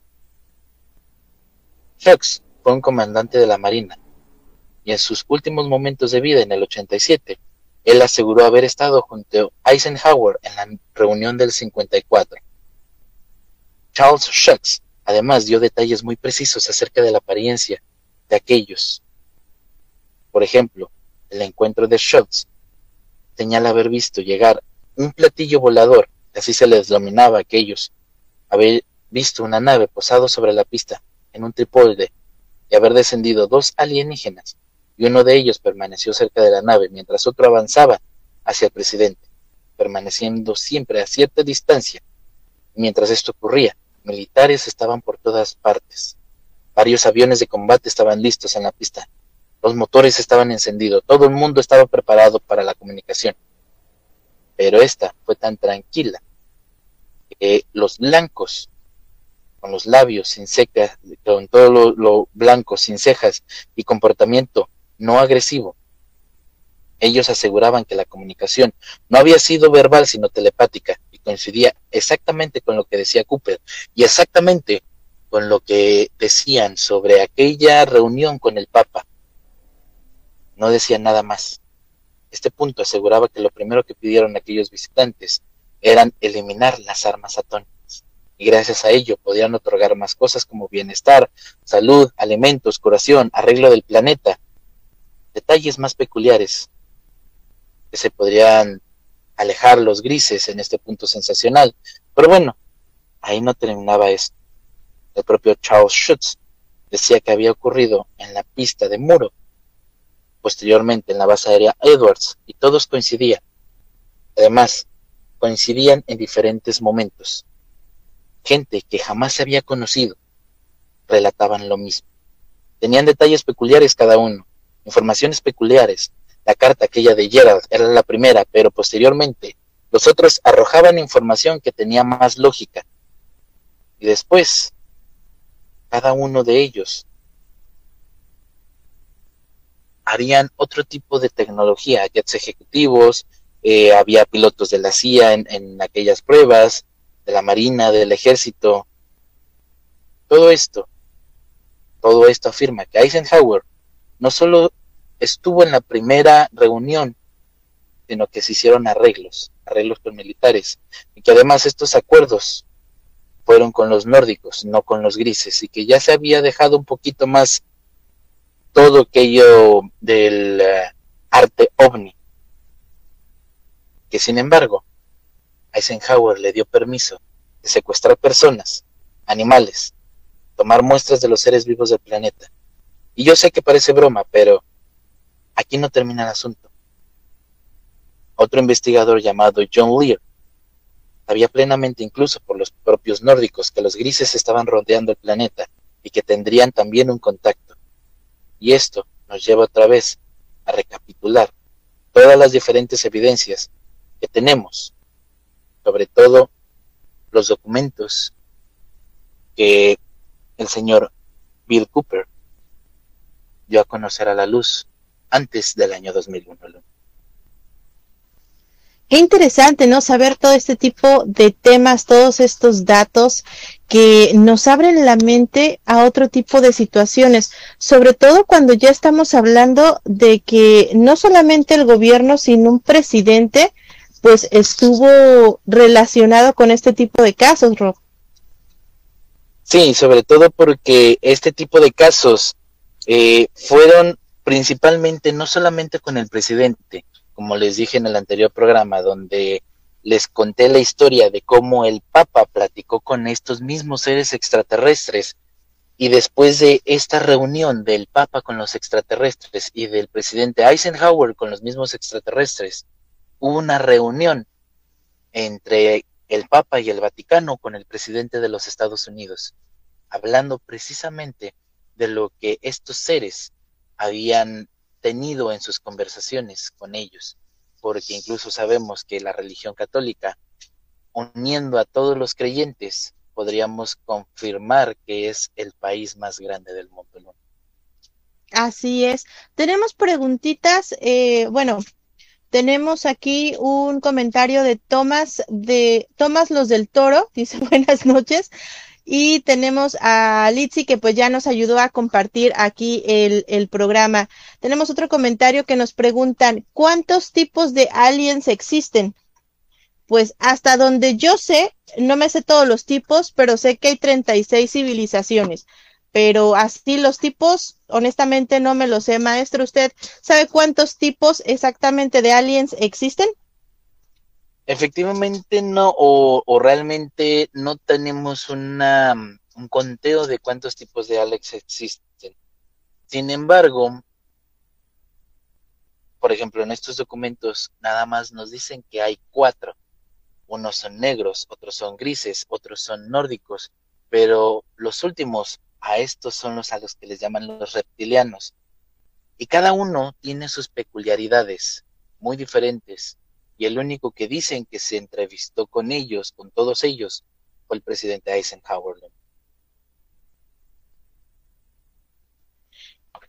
[SPEAKER 2] Shocks fue un comandante de la Marina y en sus últimos momentos de vida en el 87 él aseguró haber estado junto a Eisenhower en la reunión del 54. Charles Schultz además dio detalles muy precisos acerca de la apariencia de aquellos. Por ejemplo, el encuentro de Schultz señala haber visto llegar un platillo volador, así se les denominaba a aquellos, haber visto una nave posado sobre la pista en un trípode y haber descendido dos alienígenas y uno de ellos permaneció cerca de la nave mientras otro avanzaba hacia el presidente, permaneciendo siempre a cierta distancia. Mientras esto ocurría, Militares estaban por todas partes. Varios aviones de combate estaban listos en la pista. Los motores estaban encendidos. Todo el mundo estaba preparado para la comunicación. Pero esta fue tan tranquila que los blancos, con los labios sin cejas, con todo lo, blanco, sin cejas y comportamiento no agresivo, ellos aseguraban que la comunicación no había sido verbal sino telepática coincidía exactamente con lo que decía Cooper y exactamente con lo que decían sobre aquella reunión con el Papa. No decían nada más. Este punto aseguraba que lo primero que pidieron aquellos visitantes eran eliminar las armas atónicas y gracias a ello podían otorgar más cosas como bienestar, salud, alimentos, curación, arreglo del planeta, detalles más peculiares que se podrían alejar los grises en este punto sensacional. Pero bueno, ahí no terminaba esto. El propio Charles Schutz decía que había ocurrido en la pista de muro, posteriormente en la base aérea Edwards, y todos coincidían. Además, coincidían en diferentes momentos. Gente que jamás se había conocido relataban lo mismo. Tenían detalles peculiares cada uno, informaciones peculiares, la carta aquella de Gerald era la primera, pero posteriormente los otros arrojaban información que tenía más lógica. Y después, cada uno de ellos harían otro tipo de tecnología, jets ejecutivos, eh, había pilotos de la CIA en, en aquellas pruebas, de la Marina, del Ejército. Todo esto, todo esto afirma que Eisenhower no solo estuvo en la primera reunión, sino que se hicieron arreglos, arreglos con militares, y que además estos acuerdos fueron con los nórdicos, no con los grises, y que ya se había dejado un poquito más todo aquello del eh, arte ovni, que sin embargo Eisenhower le dio permiso de secuestrar personas, animales, tomar muestras de los seres vivos del planeta. Y yo sé que parece broma, pero Aquí no termina el asunto. Otro investigador llamado John Lear sabía plenamente incluso por los propios nórdicos que los grises estaban rodeando el planeta y que tendrían también un contacto. Y esto nos lleva otra vez a recapitular todas las diferentes evidencias que tenemos, sobre todo los documentos que el señor Bill Cooper dio a conocer a la luz antes del año 2001.
[SPEAKER 1] Qué interesante, ¿no? Saber todo este tipo de temas, todos estos datos que nos abren la mente a otro tipo de situaciones, sobre todo cuando ya estamos hablando de que no solamente el gobierno, sino un presidente, pues estuvo relacionado con este tipo de casos, Rob.
[SPEAKER 2] Sí, sobre todo porque este tipo de casos eh, fueron principalmente no solamente con el presidente, como les dije en el anterior programa, donde les conté la historia de cómo el Papa platicó con estos mismos seres extraterrestres y después de esta reunión del Papa con los extraterrestres y del presidente Eisenhower con los mismos extraterrestres, hubo una reunión entre el Papa y el Vaticano con el presidente de los Estados Unidos, hablando precisamente de lo que estos seres habían tenido en sus conversaciones con ellos, porque incluso sabemos que la religión católica, uniendo a todos los creyentes, podríamos confirmar que es el país más grande del mundo.
[SPEAKER 1] Así es. Tenemos preguntitas, eh, bueno, tenemos aquí un comentario de Tomás de Tomás Los del Toro, dice buenas noches. Y tenemos a Litsi que pues ya nos ayudó a compartir aquí el, el programa. Tenemos otro comentario que nos preguntan, ¿cuántos tipos de aliens existen? Pues hasta donde yo sé, no me sé todos los tipos, pero sé que hay 36 civilizaciones. Pero así los tipos, honestamente no me lo sé. Maestro, ¿usted sabe cuántos tipos exactamente de aliens existen?
[SPEAKER 2] Efectivamente no, o, realmente no tenemos una, un conteo de cuántos tipos de Alex existen. Sin embargo, por ejemplo, en estos documentos nada más nos dicen que hay cuatro. Unos son negros, otros son grises, otros son nórdicos pero los últimos a estos son los a los que les llaman los reptilianos. Y cada uno tiene sus peculiaridades muy diferentes. Y el único que dicen que se entrevistó con ellos, con todos ellos, fue el presidente Eisenhower.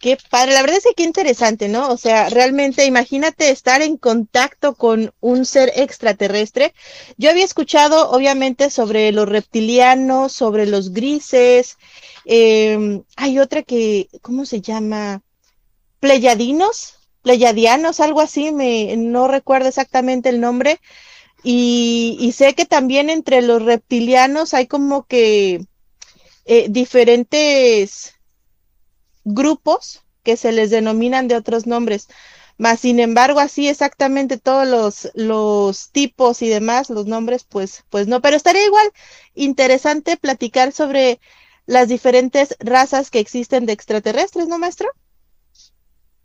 [SPEAKER 1] Qué padre, la verdad es que qué interesante, ¿no? O sea, realmente imagínate estar en contacto con un ser extraterrestre. Yo había escuchado, obviamente, sobre los reptilianos, sobre los grises. Em, hay otra que, ¿cómo se llama? Pleyadinos, pleyadianos, algo así, me, no recuerdo exactamente el nombre. Y, y sé que también entre los reptilianos hay como que eh, diferentes grupos que se les denominan de otros nombres. Más sin embargo, así exactamente todos los, los tipos y demás, los nombres, pues, pues no. Pero estaría igual interesante platicar sobre las diferentes razas que existen de extraterrestres, ¿no, maestro?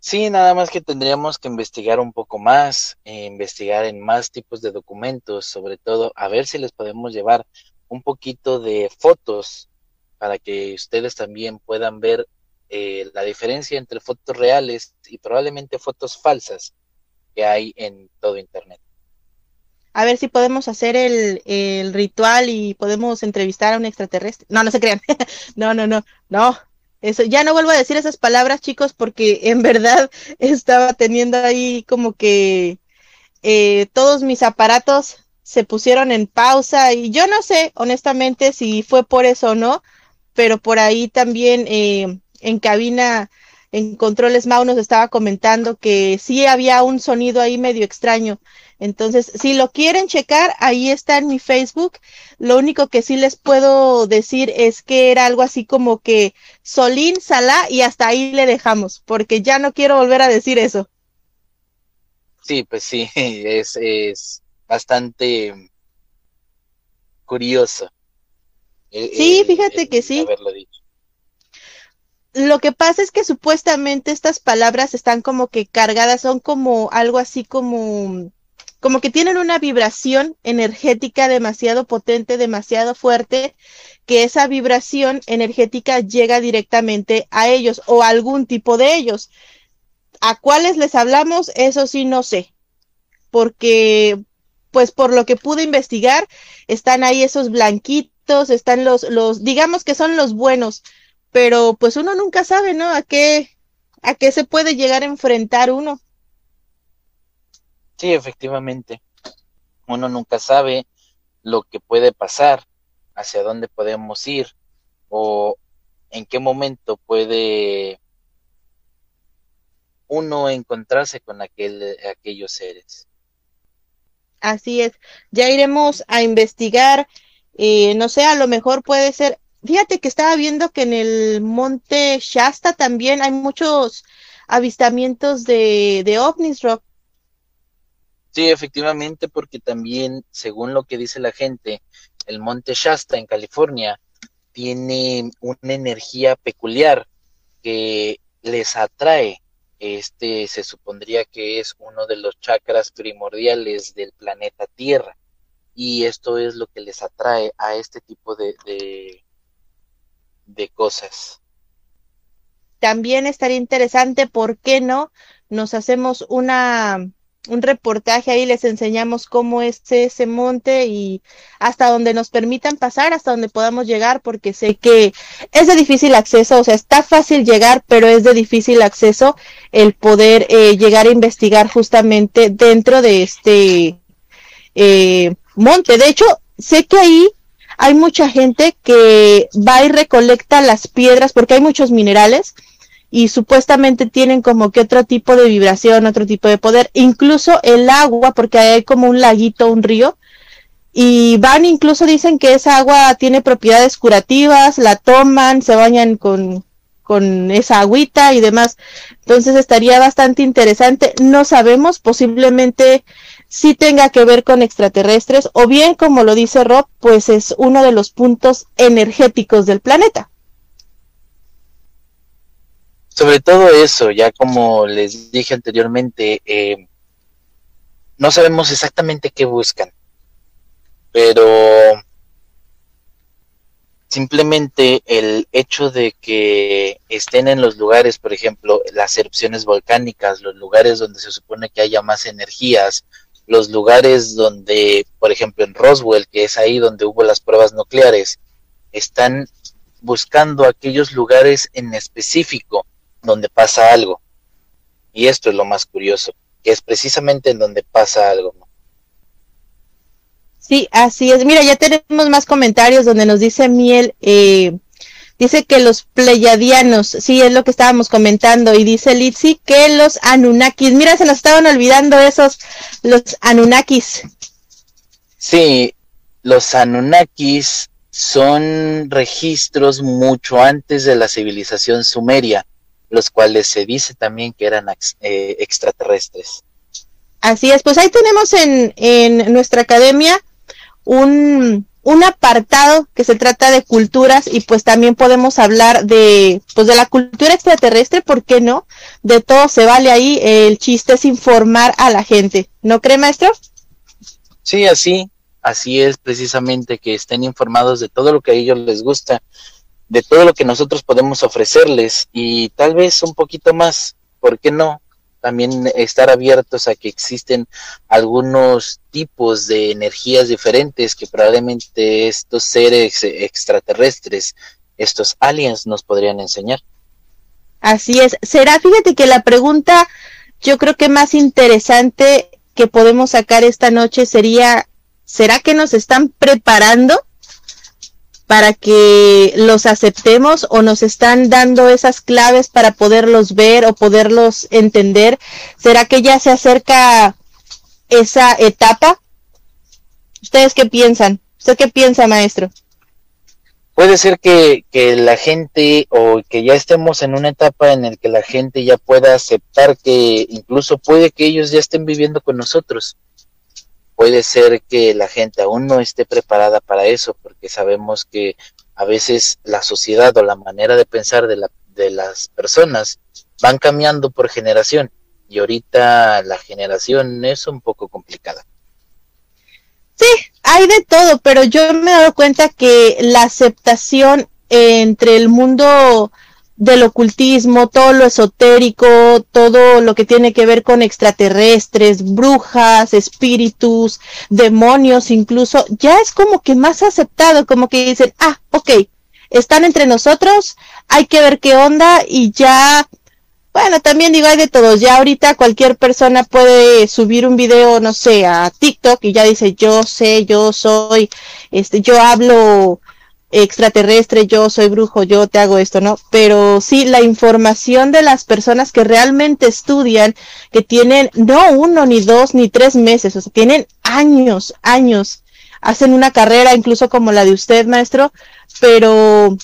[SPEAKER 2] Sí, nada más que tendríamos que investigar un poco más, eh, investigar en más tipos de documentos, sobre todo a ver si les podemos llevar un poquito de fotos para que ustedes también puedan ver eh, la diferencia entre fotos reales y probablemente fotos falsas que hay en todo Internet.
[SPEAKER 1] A ver si podemos hacer el, el ritual y podemos entrevistar a un extraterrestre. No, no se crean. no, no, no, no. Eso, ya no vuelvo a decir esas palabras, chicos, porque en verdad estaba teniendo ahí como que eh, todos mis aparatos se pusieron en pausa y yo no sé, honestamente, si fue por eso o no, pero por ahí también eh, en cabina, en controles Mau nos estaba comentando que sí había un sonido ahí medio extraño. Entonces, si lo quieren checar, ahí está en mi Facebook. Lo único que sí les puedo decir es que era algo así como que Solín, Salá y hasta ahí le dejamos, porque ya no quiero volver a decir eso.
[SPEAKER 2] Sí, pues sí, es, es bastante curioso.
[SPEAKER 1] Sí, fíjate que sí. Lo que pasa es que supuestamente estas palabras están como que cargadas, son como algo así como como que tienen una vibración energética demasiado potente, demasiado fuerte, que esa vibración energética llega directamente a ellos o a algún tipo de ellos. ¿A cuáles les hablamos? Eso sí no sé, porque pues por lo que pude investigar, están ahí esos blanquitos, están los, los, digamos que son los buenos, pero pues uno nunca sabe, ¿no? A qué, a qué se puede llegar a enfrentar uno.
[SPEAKER 2] Sí, efectivamente. Uno nunca sabe lo que puede pasar, hacia dónde podemos ir o en qué momento puede uno encontrarse con aquel, aquellos seres.
[SPEAKER 1] Así es, ya iremos a investigar, eh, no sé, a lo mejor puede ser, fíjate que estaba viendo que en el monte Shasta también hay muchos avistamientos de, de ovnis, Rock.
[SPEAKER 2] Sí, efectivamente, porque también, según lo que dice la gente, el monte Shasta en California tiene una energía peculiar que les atrae. Este se supondría que es uno de los chakras primordiales del planeta Tierra. Y esto es lo que les atrae a este tipo de, de, de cosas.
[SPEAKER 1] También estaría interesante, ¿por qué no? Nos hacemos una un reportaje ahí, les enseñamos cómo es ese monte y hasta donde nos permitan pasar, hasta donde podamos llegar, porque sé que es de difícil acceso, o sea, está fácil llegar, pero es de difícil acceso el poder eh, llegar a investigar justamente dentro de este eh, monte. De hecho, sé que ahí hay mucha gente que va y recolecta las piedras, porque hay muchos minerales y supuestamente tienen como que otro tipo de vibración, otro tipo de poder, incluso el agua, porque hay como un laguito, un río, y van incluso dicen que esa agua tiene propiedades curativas, la toman, se bañan con, con esa agüita y demás. Entonces estaría bastante interesante. No sabemos, posiblemente sí tenga que ver con extraterrestres o bien, como lo dice Rob, pues es uno de los puntos energéticos del planeta.
[SPEAKER 2] Sobre todo eso, ya como les dije anteriormente, eh, no sabemos exactamente qué buscan, pero simplemente el hecho de que estén en los lugares, por ejemplo, las erupciones volcánicas, los lugares donde se supone que haya más energías, los lugares donde, por ejemplo, en Roswell, que es ahí donde hubo las pruebas nucleares, están buscando aquellos lugares en específico donde pasa algo. Y esto es lo más curioso, que es precisamente en donde pasa algo.
[SPEAKER 1] Sí, así es. Mira, ya tenemos más comentarios donde nos dice Miel, eh, dice que los pleyadianos, sí, es lo que estábamos comentando, y dice Litsi que los Anunnakis, mira, se nos estaban olvidando esos, los Anunnakis.
[SPEAKER 2] Sí, los Anunnakis son registros mucho antes de la civilización sumeria, los cuales se dice también que eran eh, extraterrestres.
[SPEAKER 1] Así es, pues ahí tenemos en, en nuestra academia un, un apartado que se trata de culturas y pues también podemos hablar de pues de la cultura extraterrestre, ¿por qué no? De todo se vale ahí, el chiste es informar a la gente, ¿no cree maestro?
[SPEAKER 2] Sí, así, así es precisamente que estén informados de todo lo que a ellos les gusta, de todo lo que nosotros podemos ofrecerles y tal vez un poquito más, ¿por qué no? También estar abiertos a que existen algunos tipos de energías diferentes que probablemente estos seres extraterrestres, estos aliens nos podrían enseñar.
[SPEAKER 1] Así es. Será, fíjate que la pregunta yo creo que más interesante que podemos sacar esta noche sería, ¿será que nos están preparando para que los aceptemos o nos están dando esas claves para poderlos ver o poderlos entender? ¿Será que ya se acerca esa etapa? ¿Ustedes qué piensan? ¿Usted qué piensa, maestro?
[SPEAKER 2] Puede ser que, que la gente o que ya estemos en una etapa en la que la gente ya pueda aceptar que incluso puede que ellos ya estén viviendo con nosotros puede ser que la gente aún no esté preparada para eso, porque sabemos que a veces la sociedad o la manera de pensar de, la, de las personas van cambiando por generación y ahorita la generación es un poco complicada.
[SPEAKER 1] Sí, hay de todo, pero yo me he dado cuenta que la aceptación entre el mundo del ocultismo, todo lo esotérico, todo lo que tiene que ver con extraterrestres, brujas, espíritus, demonios incluso, ya es como que más aceptado, como que dicen, ah, ok, están entre nosotros, hay que ver qué onda y ya, bueno, también digo, hay de todos, ya ahorita cualquier persona puede subir un video, no sé, a TikTok y ya dice, yo sé, yo soy, este, yo hablo extraterrestre, yo soy brujo, yo te hago esto, ¿no? Pero sí, la información de las personas que realmente estudian, que tienen no uno, ni dos, ni tres meses, o sea, tienen años, años, hacen una carrera incluso como la de usted, maestro, pero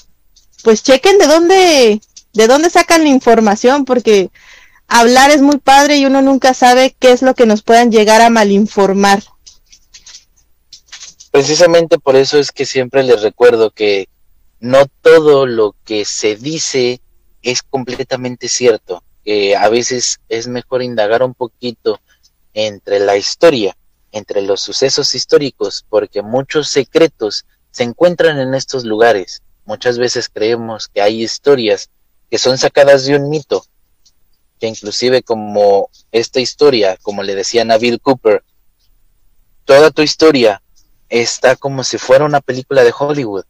[SPEAKER 1] pues chequen de dónde, de dónde sacan la información, porque hablar es muy padre y uno nunca sabe qué es lo que nos puedan llegar a malinformar
[SPEAKER 2] precisamente por eso es que siempre les recuerdo que no todo lo que se dice es completamente cierto, que a veces es mejor indagar un poquito entre la historia, entre los sucesos históricos, porque muchos secretos se encuentran en estos lugares. Muchas veces creemos que hay historias que son sacadas de un mito, que inclusive como esta historia, como le decía a Bill Cooper, toda tu historia está como si fuera una película de Hollywood.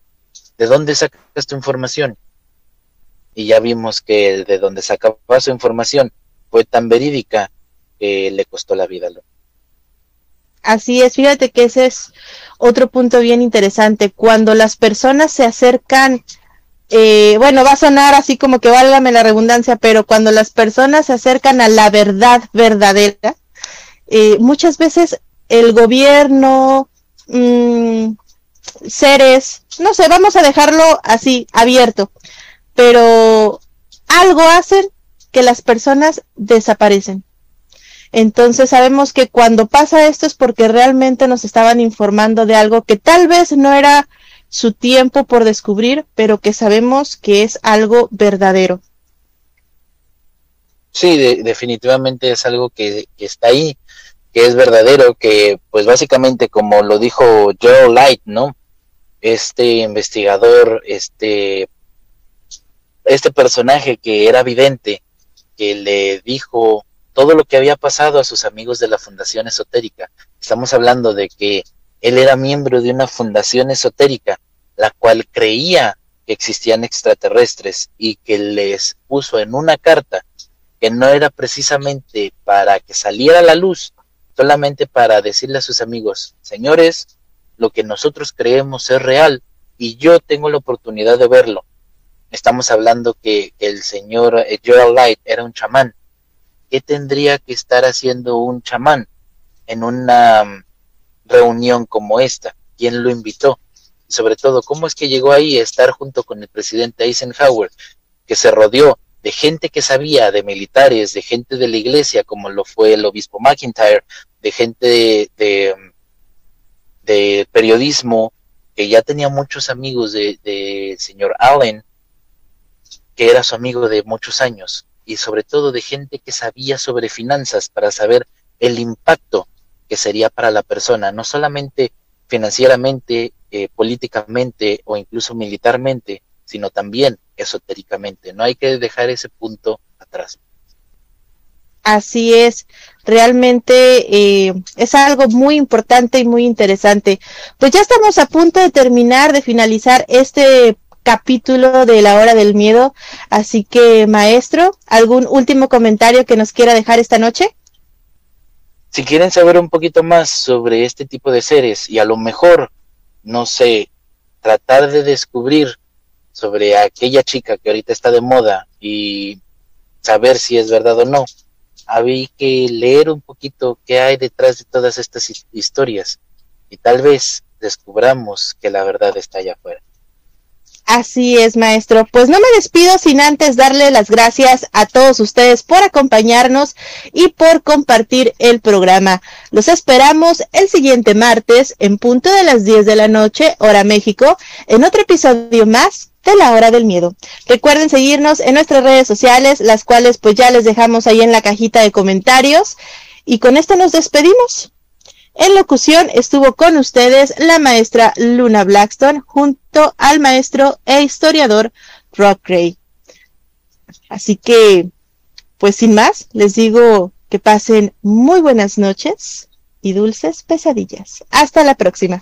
[SPEAKER 2] ¿De dónde sacas tu información? Y ya vimos que de donde sacaba su información fue tan verídica que le costó la vida.
[SPEAKER 1] Así es, fíjate que ese es otro punto bien interesante. Cuando las personas se acercan, eh, bueno, va a sonar así como que válgame la redundancia, pero cuando las personas se acercan a la verdad verdadera, eh, muchas veces el gobierno, Mm, seres, no sé, vamos a dejarlo así, abierto, pero algo hacen que las personas desaparecen. Entonces sabemos que cuando pasa esto es porque realmente nos estaban informando de algo que tal vez no era su tiempo por descubrir, pero que sabemos que es algo verdadero.
[SPEAKER 2] Sí, definitivamente es algo que, que, está ahí que es verdadero, que pues básicamente como lo dijo Joe Light, ¿no? este investigador, este, este personaje que era vidente, que le dijo todo lo que había pasado a sus amigos de la Fundación Esotérica. Estamos hablando de que él era miembro de una fundación esotérica, la cual creía que existían extraterrestres y que les puso en una carta que no era precisamente para que saliera a la luz, solamente para decirle a sus amigos, señores, lo que nosotros creemos es real y yo tengo la oportunidad de verlo. Estamos hablando que, el señor eh, Gerald Light era un chamán. ¿Qué tendría que estar haciendo un chamán en una mm, reunión como esta? ¿Quién lo invitó? Sobre todo, ¿cómo es que llegó ahí a estar junto con el presidente Eisenhower, que se rodeó de gente que sabía, de militares, de gente de la iglesia, como lo fue el obispo McIntyre, de gente de, de, periodismo, que ya tenía muchos amigos del de señor Allen, que era su amigo de muchos años, y sobre todo de gente que sabía sobre finanzas para saber el impacto que sería para la persona, no solamente financieramente, eh, políticamente o incluso militarmente, sino también esotéricamente. No hay que dejar ese punto atrás.
[SPEAKER 1] Así es, realmente eh, es algo muy importante y muy interesante. Pues ya estamos a punto de terminar, de finalizar este capítulo de la hora del miedo. Así que, maestro, ¿algún último comentario que nos quiera dejar esta noche?
[SPEAKER 2] Si quieren saber un poquito más sobre este tipo de seres y a lo mejor, no sé, tratar de descubrir sobre aquella chica que ahorita está de moda y saber si es verdad o no, había que leer un poquito qué hay detrás de todas estas historias y tal vez descubramos que la verdad está allá afuera.
[SPEAKER 1] Así es, maestro. Pues no me despido sin antes darle las gracias a todos ustedes por acompañarnos y por compartir el programa. Los esperamos el siguiente martes en punto de las 10 de la noche, hora México, en otro episodio más de la hora del miedo. Recuerden seguirnos en nuestras redes sociales, las cuales pues ya les dejamos ahí en la cajita de comentarios. Y con esto nos despedimos. En locución estuvo con ustedes la maestra Luna Blackstone junto al maestro e historiador Rock Gray. Así que, pues sin más, les digo que pasen muy buenas noches y dulces pesadillas. Hasta la próxima.